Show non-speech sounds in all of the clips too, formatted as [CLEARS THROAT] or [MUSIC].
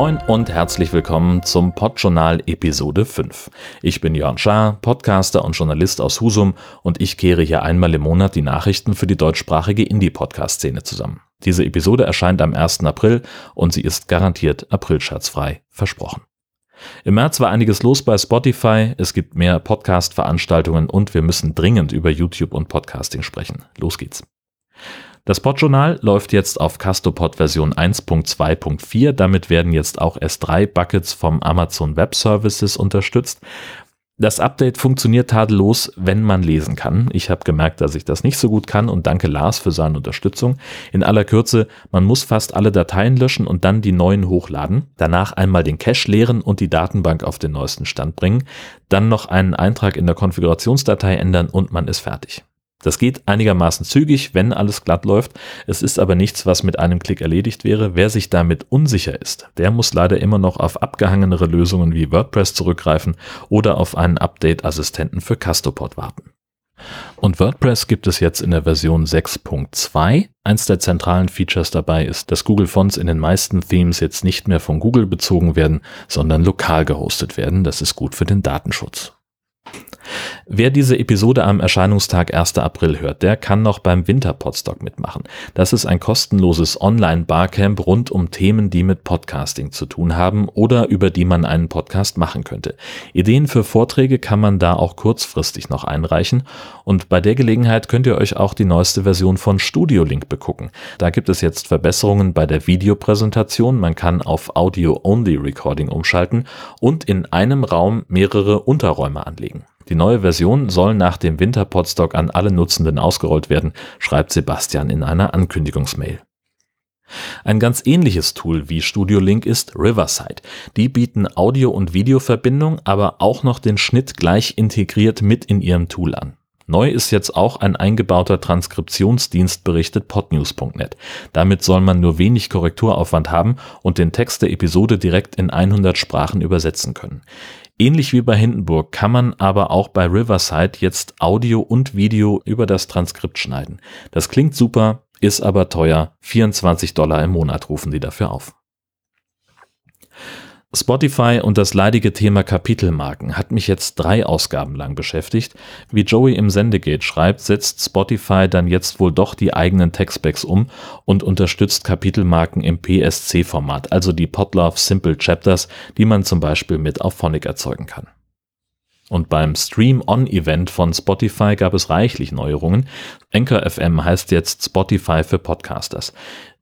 Moin und herzlich willkommen zum Podjournal Episode 5. Ich bin Jörn Schaar, Podcaster und Journalist aus Husum und ich kehre hier einmal im Monat die Nachrichten für die deutschsprachige Indie-Podcast-Szene zusammen. Diese Episode erscheint am 1. April und sie ist garantiert aprilschatzfrei versprochen. Im März war einiges los bei Spotify, es gibt mehr Podcast-Veranstaltungen und wir müssen dringend über YouTube und Podcasting sprechen. Los geht's. Das Podjournal läuft jetzt auf Castopod Version 1.2.4. Damit werden jetzt auch S3-Buckets vom Amazon Web Services unterstützt. Das Update funktioniert tadellos, wenn man lesen kann. Ich habe gemerkt, dass ich das nicht so gut kann und danke Lars für seine Unterstützung. In aller Kürze, man muss fast alle Dateien löschen und dann die neuen hochladen, danach einmal den Cache leeren und die Datenbank auf den neuesten Stand bringen, dann noch einen Eintrag in der Konfigurationsdatei ändern und man ist fertig. Das geht einigermaßen zügig, wenn alles glatt läuft. Es ist aber nichts, was mit einem Klick erledigt wäre. Wer sich damit unsicher ist, der muss leider immer noch auf abgehangenere Lösungen wie WordPress zurückgreifen oder auf einen Update-Assistenten für Castopod warten. Und WordPress gibt es jetzt in der Version 6.2. Eins der zentralen Features dabei ist, dass Google Fonts in den meisten Themes jetzt nicht mehr von Google bezogen werden, sondern lokal gehostet werden. Das ist gut für den Datenschutz. Wer diese Episode am Erscheinungstag 1. April hört, der kann noch beim Winterpodstock mitmachen. Das ist ein kostenloses Online-Barcamp rund um Themen, die mit Podcasting zu tun haben oder über die man einen Podcast machen könnte. Ideen für Vorträge kann man da auch kurzfristig noch einreichen und bei der Gelegenheit könnt ihr euch auch die neueste Version von Studio Link begucken. Da gibt es jetzt Verbesserungen bei der Videopräsentation, man kann auf Audio-Only-Recording umschalten und in einem Raum mehrere Unterräume anlegen. Die neue Version soll nach dem Winter-Podstock an alle Nutzenden ausgerollt werden, schreibt Sebastian in einer Ankündigungsmail. Ein ganz ähnliches Tool wie Studio Link ist Riverside. Die bieten Audio- und Videoverbindung, aber auch noch den Schnitt gleich integriert mit in ihrem Tool an. Neu ist jetzt auch ein eingebauter Transkriptionsdienst, berichtet podnews.net. Damit soll man nur wenig Korrekturaufwand haben und den Text der Episode direkt in 100 Sprachen übersetzen können. Ähnlich wie bei Hindenburg kann man aber auch bei Riverside jetzt Audio und Video über das Transkript schneiden. Das klingt super, ist aber teuer. 24 Dollar im Monat rufen die dafür auf. Spotify und das leidige Thema Kapitelmarken hat mich jetzt drei Ausgaben lang beschäftigt. Wie Joey im Sendegate schreibt, setzt Spotify dann jetzt wohl doch die eigenen Textbacks um und unterstützt Kapitelmarken im PSC-Format, also die Podlove Simple Chapters, die man zum Beispiel mit auf Phonic erzeugen kann. Und beim Stream-On-Event von Spotify gab es reichlich Neuerungen. Anchor FM heißt jetzt Spotify für Podcasters.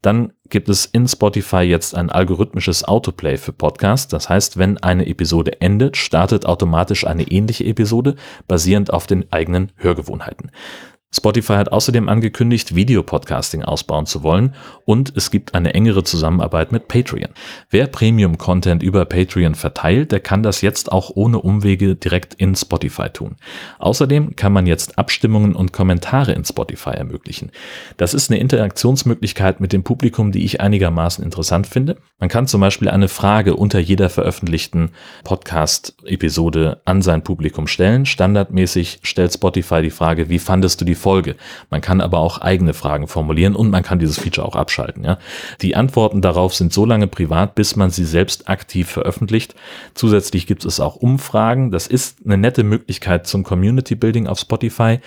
Dann gibt es in Spotify jetzt ein algorithmisches Autoplay für Podcasts. Das heißt, wenn eine Episode endet, startet automatisch eine ähnliche Episode, basierend auf den eigenen Hörgewohnheiten. Spotify hat außerdem angekündigt, Videopodcasting ausbauen zu wollen und es gibt eine engere Zusammenarbeit mit Patreon. Wer Premium-Content über Patreon verteilt, der kann das jetzt auch ohne Umwege direkt in Spotify tun. Außerdem kann man jetzt Abstimmungen und Kommentare in Spotify ermöglichen. Das ist eine Interaktionsmöglichkeit mit dem Publikum, die ich einigermaßen interessant finde. Man kann zum Beispiel eine Frage unter jeder veröffentlichten Podcast-Episode an sein Publikum stellen. Standardmäßig stellt Spotify die Frage, wie fandest du die Folge. Man kann aber auch eigene Fragen formulieren und man kann dieses Feature auch abschalten. Ja. Die Antworten darauf sind so lange privat, bis man sie selbst aktiv veröffentlicht. Zusätzlich gibt es auch Umfragen. Das ist eine nette Möglichkeit zum Community Building auf Spotify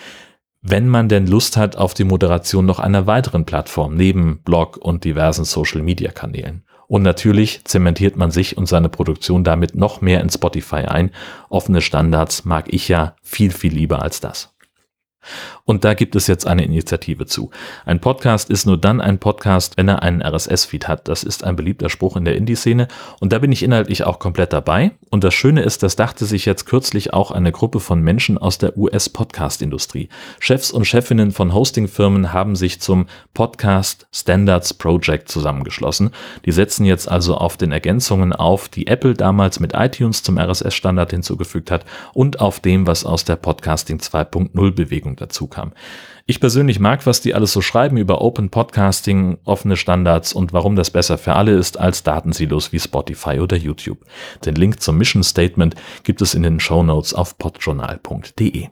wenn man denn Lust hat auf die Moderation noch einer weiteren Plattform neben Blog und diversen Social-Media-Kanälen. Und natürlich zementiert man sich und seine Produktion damit noch mehr in Spotify ein. Offene Standards mag ich ja viel, viel lieber als das. Und da gibt es jetzt eine Initiative zu. Ein Podcast ist nur dann ein Podcast, wenn er einen RSS-Feed hat. Das ist ein beliebter Spruch in der Indie-Szene und da bin ich inhaltlich auch komplett dabei. Und das Schöne ist, das dachte sich jetzt kürzlich auch eine Gruppe von Menschen aus der US-Podcast-Industrie. Chefs und Chefinnen von Hosting-Firmen haben sich zum Podcast Standards Project zusammengeschlossen. Die setzen jetzt also auf den Ergänzungen auf, die Apple damals mit iTunes zum RSS-Standard hinzugefügt hat und auf dem, was aus der Podcasting 2.0 Bewegung dazu kam. Ich persönlich mag, was die alles so schreiben über Open Podcasting, offene Standards und warum das besser für alle ist als Datensilos wie Spotify oder YouTube. Den Link zum Mission Statement gibt es in den Show Notes auf podjournal.de.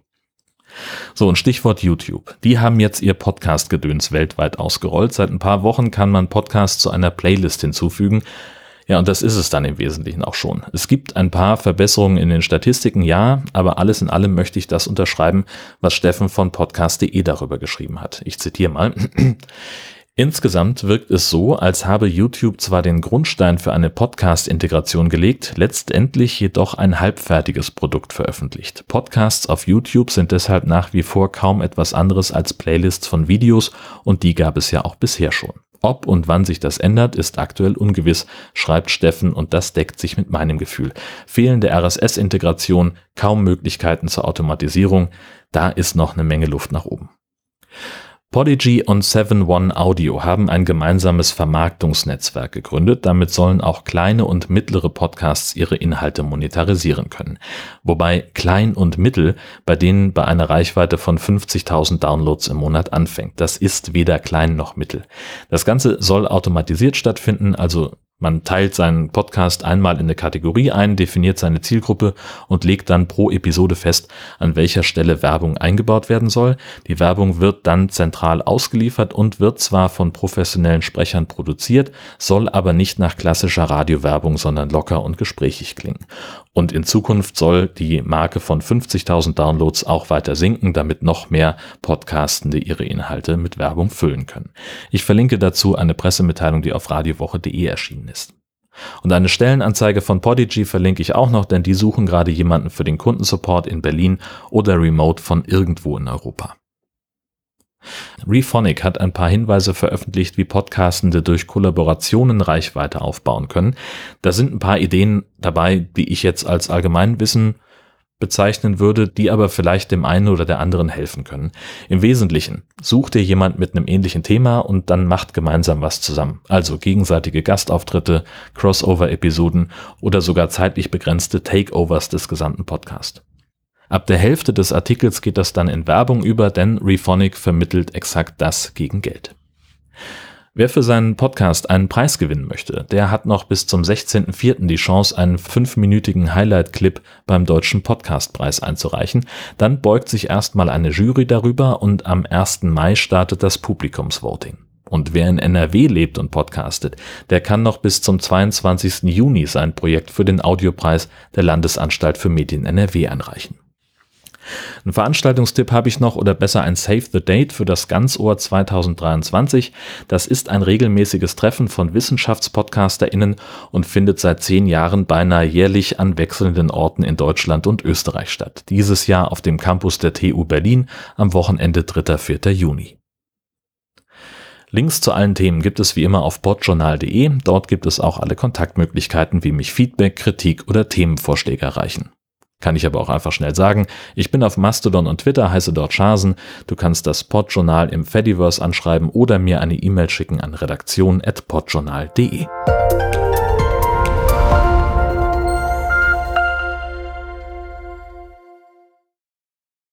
So, und Stichwort YouTube. Die haben jetzt ihr Podcast-Gedöns weltweit ausgerollt. Seit ein paar Wochen kann man Podcasts zu einer Playlist hinzufügen. Ja, und das ist es dann im Wesentlichen auch schon. Es gibt ein paar Verbesserungen in den Statistiken, ja, aber alles in allem möchte ich das unterschreiben, was Steffen von podcast.de darüber geschrieben hat. Ich zitiere mal. [CLEARS THROAT] Insgesamt wirkt es so, als habe YouTube zwar den Grundstein für eine Podcast-Integration gelegt, letztendlich jedoch ein halbfertiges Produkt veröffentlicht. Podcasts auf YouTube sind deshalb nach wie vor kaum etwas anderes als Playlists von Videos und die gab es ja auch bisher schon. Ob und wann sich das ändert, ist aktuell ungewiss, schreibt Steffen und das deckt sich mit meinem Gefühl. Fehlende RSS-Integration, kaum Möglichkeiten zur Automatisierung, da ist noch eine Menge Luft nach oben. Podigy und 7-One Audio haben ein gemeinsames Vermarktungsnetzwerk gegründet. Damit sollen auch kleine und mittlere Podcasts ihre Inhalte monetarisieren können. Wobei klein und mittel bei denen bei einer Reichweite von 50.000 Downloads im Monat anfängt. Das ist weder klein noch mittel. Das Ganze soll automatisiert stattfinden, also man teilt seinen Podcast einmal in eine Kategorie ein, definiert seine Zielgruppe und legt dann pro Episode fest, an welcher Stelle Werbung eingebaut werden soll. Die Werbung wird dann zentral ausgeliefert und wird zwar von professionellen Sprechern produziert, soll aber nicht nach klassischer Radiowerbung, sondern locker und gesprächig klingen. Und in Zukunft soll die Marke von 50.000 Downloads auch weiter sinken, damit noch mehr Podcastende ihre Inhalte mit Werbung füllen können. Ich verlinke dazu eine Pressemitteilung, die auf radiowoche.de erschienen ist. Und eine Stellenanzeige von Podigy verlinke ich auch noch, denn die suchen gerade jemanden für den Kundensupport in Berlin oder remote von irgendwo in Europa. Rephonic hat ein paar Hinweise veröffentlicht, wie Podcastende durch Kollaborationen Reichweite aufbauen können. Da sind ein paar Ideen dabei, die ich jetzt als Allgemeinwissen bezeichnen würde, die aber vielleicht dem einen oder der anderen helfen können. Im Wesentlichen sucht ihr jemand mit einem ähnlichen Thema und dann macht gemeinsam was zusammen. Also gegenseitige Gastauftritte, Crossover-Episoden oder sogar zeitlich begrenzte Takeovers des gesamten Podcasts. Ab der Hälfte des Artikels geht das dann in Werbung über, denn Rephonic vermittelt exakt das gegen Geld. Wer für seinen Podcast einen Preis gewinnen möchte, der hat noch bis zum 16.04. die Chance, einen fünfminütigen Highlight-Clip beim Deutschen Podcastpreis einzureichen. Dann beugt sich erstmal eine Jury darüber und am 1. Mai startet das Publikumsvoting. Und wer in NRW lebt und podcastet, der kann noch bis zum 22. Juni sein Projekt für den Audiopreis der Landesanstalt für Medien NRW einreichen. Ein Veranstaltungstipp habe ich noch oder besser ein Save the Date für das Ganzohr 2023. Das ist ein regelmäßiges Treffen von WissenschaftspodcasterInnen und findet seit zehn Jahren beinahe jährlich an wechselnden Orten in Deutschland und Österreich statt. Dieses Jahr auf dem Campus der TU Berlin am Wochenende 3. 4. Juni. Links zu allen Themen gibt es wie immer auf podjournal.de. Dort gibt es auch alle Kontaktmöglichkeiten, wie mich Feedback, Kritik oder Themenvorschläge erreichen. Kann ich aber auch einfach schnell sagen. Ich bin auf Mastodon und Twitter, heiße dort Schasen. Du kannst das Podjournal im Fediverse anschreiben oder mir eine E-Mail schicken an redaktion.podjournal.de.